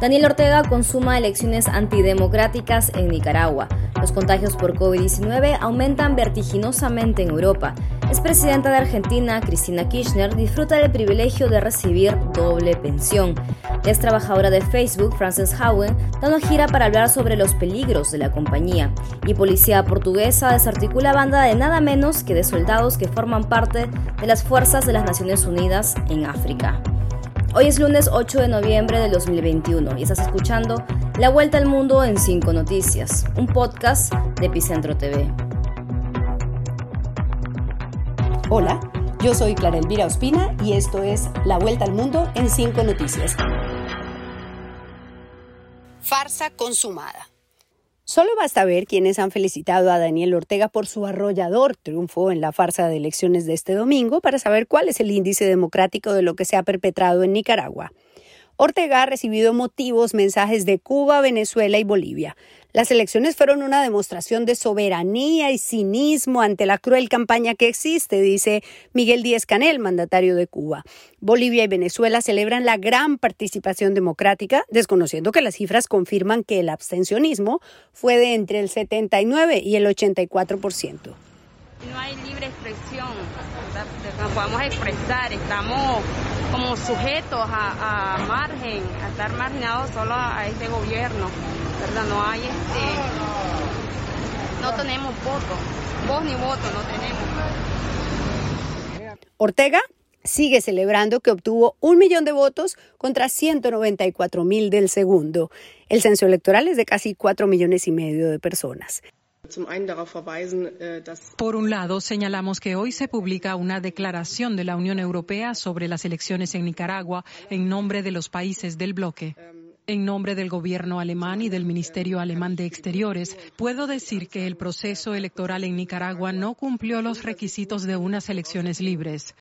Daniel Ortega consuma elecciones antidemocráticas en Nicaragua. Los contagios por COVID-19 aumentan vertiginosamente en Europa. Es presidenta de Argentina, Cristina Kirchner, disfruta del privilegio de recibir doble pensión. La ex trabajadora de Facebook, Frances Howen, da una gira para hablar sobre los peligros de la compañía. Y policía portuguesa desarticula banda de nada menos que de soldados que forman parte de las fuerzas de las Naciones Unidas en África. Hoy es lunes 8 de noviembre de 2021 y estás escuchando La Vuelta al Mundo en 5 Noticias, un podcast de Epicentro TV. Hola, yo soy Clara Elvira Ospina y esto es La Vuelta al Mundo en 5 Noticias. Farsa consumada. Solo basta ver quienes han felicitado a Daniel Ortega por su arrollador triunfo en la farsa de elecciones de este domingo para saber cuál es el índice democrático de lo que se ha perpetrado en Nicaragua. Ortega ha recibido motivos mensajes de Cuba, Venezuela y Bolivia. Las elecciones fueron una demostración de soberanía y cinismo ante la cruel campaña que existe, dice Miguel Díez Canel, mandatario de Cuba. Bolivia y Venezuela celebran la gran participación democrática, desconociendo que las cifras confirman que el abstencionismo fue de entre el 79 y el 84%. No hay libre expresión, nos podemos expresar, estamos como sujetos a, margen, a estar marginados solo a, este gobierno, ¿verdad? No hay este, no tenemos voto, voz ni voto no tenemos. Ortega sigue celebrando que obtuvo un millón de votos contra 194 mil del segundo. El censo electoral es de casi cuatro millones y medio de personas. Äh, Por un lado, señalamos que hoy se publica una declaración de la Unión Europea sobre las elecciones en Nicaragua en nombre de los países del bloque. En nombre del gobierno alemán y del Ministerio Alemán de Exteriores, puedo decir que el proceso electoral en Nicaragua no cumplió los requisitos de unas elecciones libres.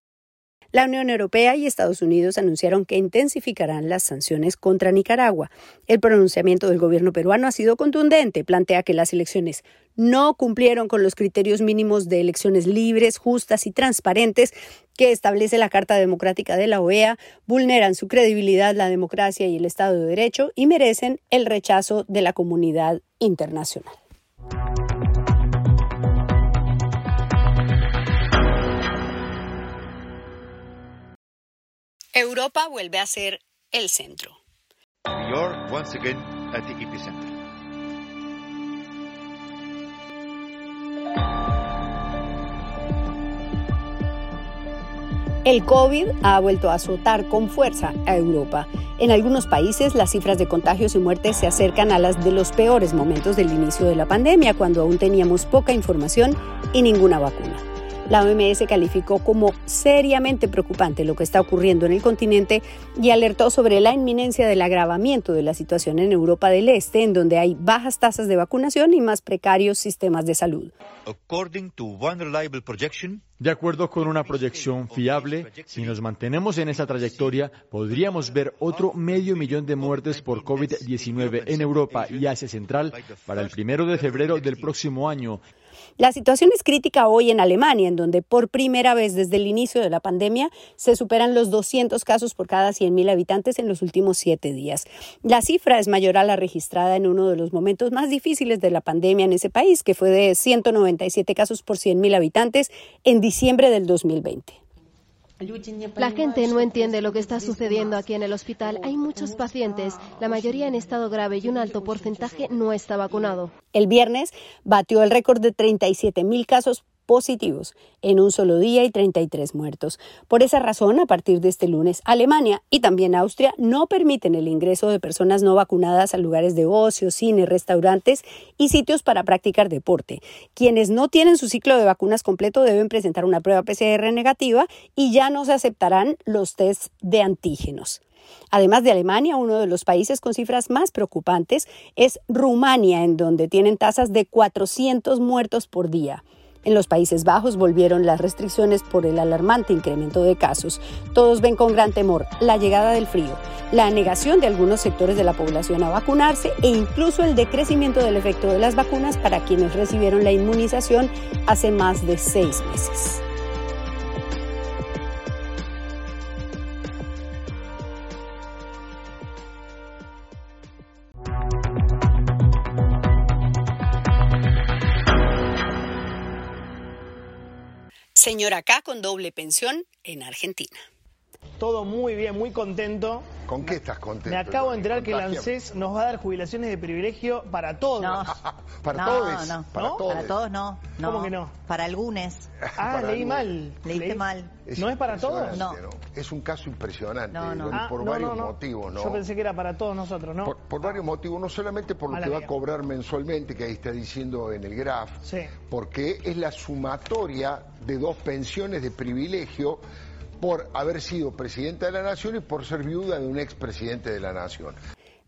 La Unión Europea y Estados Unidos anunciaron que intensificarán las sanciones contra Nicaragua. El pronunciamiento del gobierno peruano ha sido contundente. Plantea que las elecciones no cumplieron con los criterios mínimos de elecciones libres, justas y transparentes que establece la Carta Democrática de la OEA, vulneran su credibilidad, la democracia y el Estado de Derecho y merecen el rechazo de la comunidad internacional. Europa vuelve a ser el centro. El COVID ha vuelto a azotar con fuerza a Europa. En algunos países las cifras de contagios y muertes se acercan a las de los peores momentos del inicio de la pandemia, cuando aún teníamos poca información y ninguna vacuna. La OMS calificó como seriamente preocupante lo que está ocurriendo en el continente y alertó sobre la inminencia del agravamiento de la situación en Europa del Este, en donde hay bajas tasas de vacunación y más precarios sistemas de salud. De acuerdo con una proyección fiable, si nos mantenemos en esa trayectoria, podríamos ver otro medio millón de muertes por COVID-19 en Europa y Asia Central para el primero de febrero del próximo año la situación es crítica hoy en Alemania, en donde por primera vez desde el inicio de la pandemia se superan los 200 casos por cada 100.000 habitantes en los últimos siete días. La cifra es mayor a la registrada en uno de los momentos más difíciles de la pandemia en ese país, que fue de 197 casos por 100.000 habitantes en diciembre del 2020. La gente no entiende lo que está sucediendo aquí en el hospital. Hay muchos pacientes, la mayoría en estado grave y un alto porcentaje no está vacunado. El viernes batió el récord de 37.000 casos positivos en un solo día y 33 muertos. Por esa razón, a partir de este lunes, Alemania y también Austria no permiten el ingreso de personas no vacunadas a lugares de ocio, cine, restaurantes y sitios para practicar deporte. Quienes no tienen su ciclo de vacunas completo deben presentar una prueba PCR negativa y ya no se aceptarán los tests de antígenos. Además de Alemania, uno de los países con cifras más preocupantes es Rumania, en donde tienen tasas de 400 muertos por día. En los Países Bajos volvieron las restricciones por el alarmante incremento de casos. Todos ven con gran temor la llegada del frío, la negación de algunos sectores de la población a vacunarse e incluso el decrecimiento del efecto de las vacunas para quienes recibieron la inmunización hace más de seis meses. Señora K con doble pensión en Argentina. Todo muy bien, muy contento. ¿Con qué estás contento? Me acabo de enterar que el ANSES nos va a dar jubilaciones de privilegio para todos. No, para no, todos. No, para ¿No? todos. Para todos no, no. ¿Cómo que no? Para algunos. Ah, leí mal. Leíste Leí- mal. ¿No es para todos? No. Es un caso impresionante, No, no. Dori, Ah, por no, varios no, no. motivos, ¿no? Yo pensé que era para todos nosotros, ¿no? Por, por varios motivos, no solamente por lo Mala que va a cobrar mensualmente, que ahí está diciendo en el graph, Sí. porque es la sumatoria de dos pensiones de privilegio por haber sido presidenta de la nación y por ser viuda de un expresidente de la nación.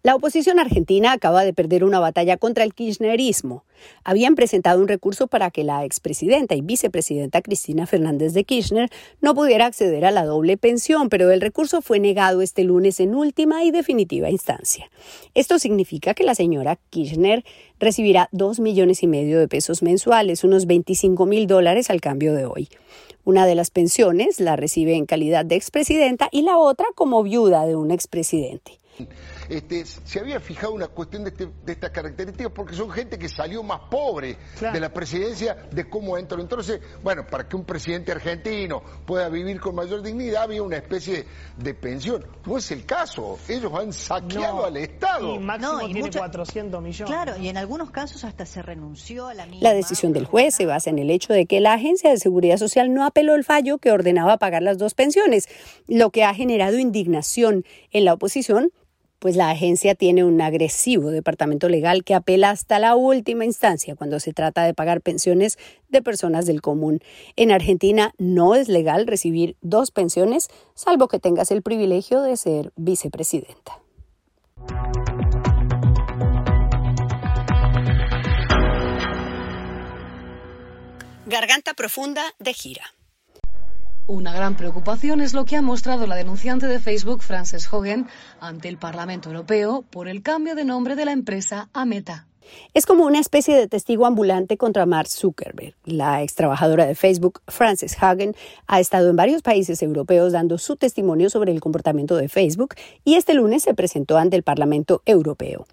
La oposición argentina acaba de perder una batalla contra el kirchnerismo. Habían presentado un recurso para que la expresidenta y vicepresidenta Cristina Fernández de Kirchner no pudiera acceder a la doble pensión, pero el recurso fue negado este lunes en última y definitiva instancia. Esto significa que la señora Kirchner recibirá dos millones y medio de pesos mensuales, unos 25 mil dólares al cambio de hoy. Una de las pensiones la recibe en calidad de expresidenta y la otra como viuda de un expresidente. Este, se había fijado una cuestión de, este- de estas características porque son gente que salió más pobre Claro. de la presidencia de cómo entró. Entonces, bueno, para que un presidente argentino pueda vivir con mayor dignidad había una especie de pensión. No es el caso. Ellos han saqueado No. al Estado. Y máximo No, y tiene mucha- 400 millones. Claro, y en algunos casos hasta se renunció a la misma. La decisión del juez se basa en el hecho de que la Agencia de Seguridad Social no apeló el fallo que ordenaba pagar las dos pensiones, lo que ha generado indignación en la oposición, pues la agencia tiene un agresivo departamento legal que apela hasta la última instancia cuando se trata de pagar pensiones de personas del común. En Argentina no es legal recibir dos pensiones, salvo que tengas el privilegio de ser vicepresidenta. Garganta profunda de gira. Una gran preocupación es lo que ha mostrado la denunciante de Facebook, Frances Hogan, ante el Parlamento Europeo por el cambio de nombre de la empresa a Meta. Es como una especie de testigo ambulante contra Mark Zuckerberg. La ex trabajadora de Facebook, Frances Hagen, ha estado en varios países europeos dando su testimonio sobre el comportamiento de Facebook y este lunes se presentó ante el Parlamento Europeo.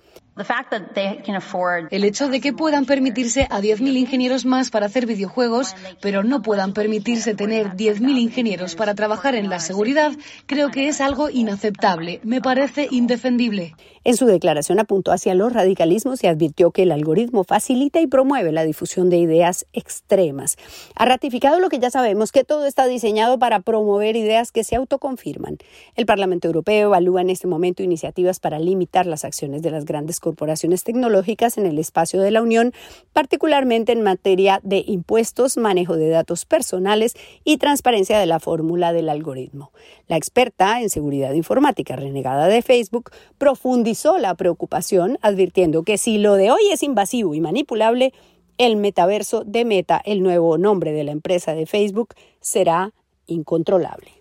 El hecho de que puedan permitirse a 10.000 ingenieros más para hacer videojuegos, pero no puedan permitirse tener 10.000 ingenieros para trabajar en la seguridad, creo que es algo inaceptable. Me parece indefendible. En su declaración apuntó hacia los radicalismos y advirtió que el algoritmo facilita y promueve la difusión de ideas extremas. Ha ratificado lo que ya sabemos, que todo está diseñado para promover ideas que se autoconfirman. El Parlamento Europeo evalúa en este momento iniciativas para limitar las acciones de las grandes corporaciones tecnológicas en el espacio de la Unión, particularmente en materia de impuestos, manejo de datos personales y transparencia de la fórmula del algoritmo. La experta en seguridad informática renegada de Facebook profundizó la preocupación advirtiendo que si lo de hoy es invasivo y manipulable, el metaverso de Meta, el nuevo nombre de la empresa de Facebook, será incontrolable.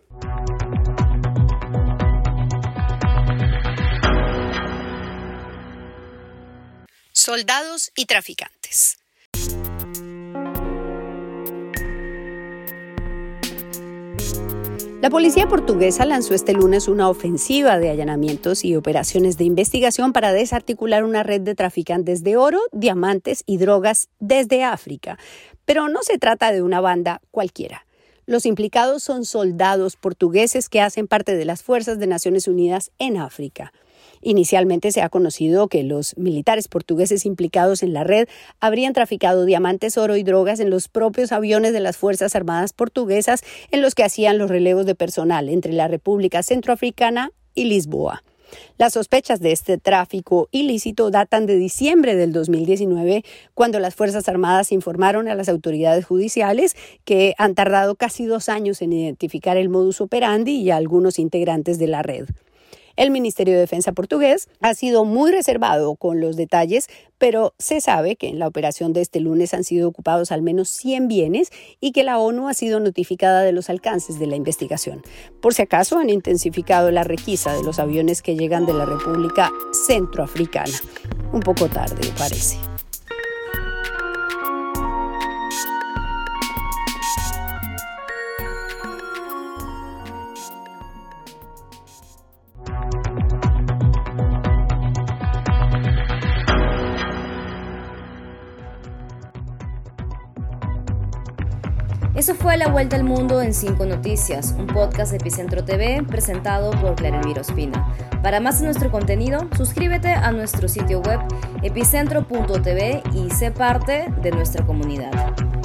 Soldados y traficantes. La policía portuguesa lanzó este lunes una ofensiva de allanamientos y operaciones de investigación para desarticular una red de traficantes de oro, diamantes y drogas desde África. Pero no se trata de una banda cualquiera. Los implicados son soldados portugueses que hacen parte de las fuerzas de Naciones Unidas en África. Inicialmente se ha conocido que los militares portugueses implicados en la red habrían traficado diamantes, oro y drogas en los propios aviones de las Fuerzas Armadas portuguesas en los que hacían los relevos de personal entre la República Centroafricana y Lisboa. Las sospechas de este tráfico ilícito datan de diciembre del 2019, cuando las Fuerzas Armadas informaron a las autoridades judiciales que han tardado casi dos años en identificar el modus operandi y a algunos integrantes de la red. El Ministerio de Defensa portugués ha sido muy reservado con los detalles, pero se sabe que en la operación de este lunes han sido ocupados al menos 100 bienes y que la ONU ha sido notificada de los alcances de la investigación. Por si acaso han intensificado la requisa de los aviones que llegan de la República Centroafricana. Un poco tarde, parece. Fue La Vuelta al Mundo en 5 Noticias, un podcast de Epicentro TV presentado por Clara Elvira Ospina. Para más de nuestro contenido, suscríbete a nuestro sitio web epicentro.tv y sé parte de nuestra comunidad.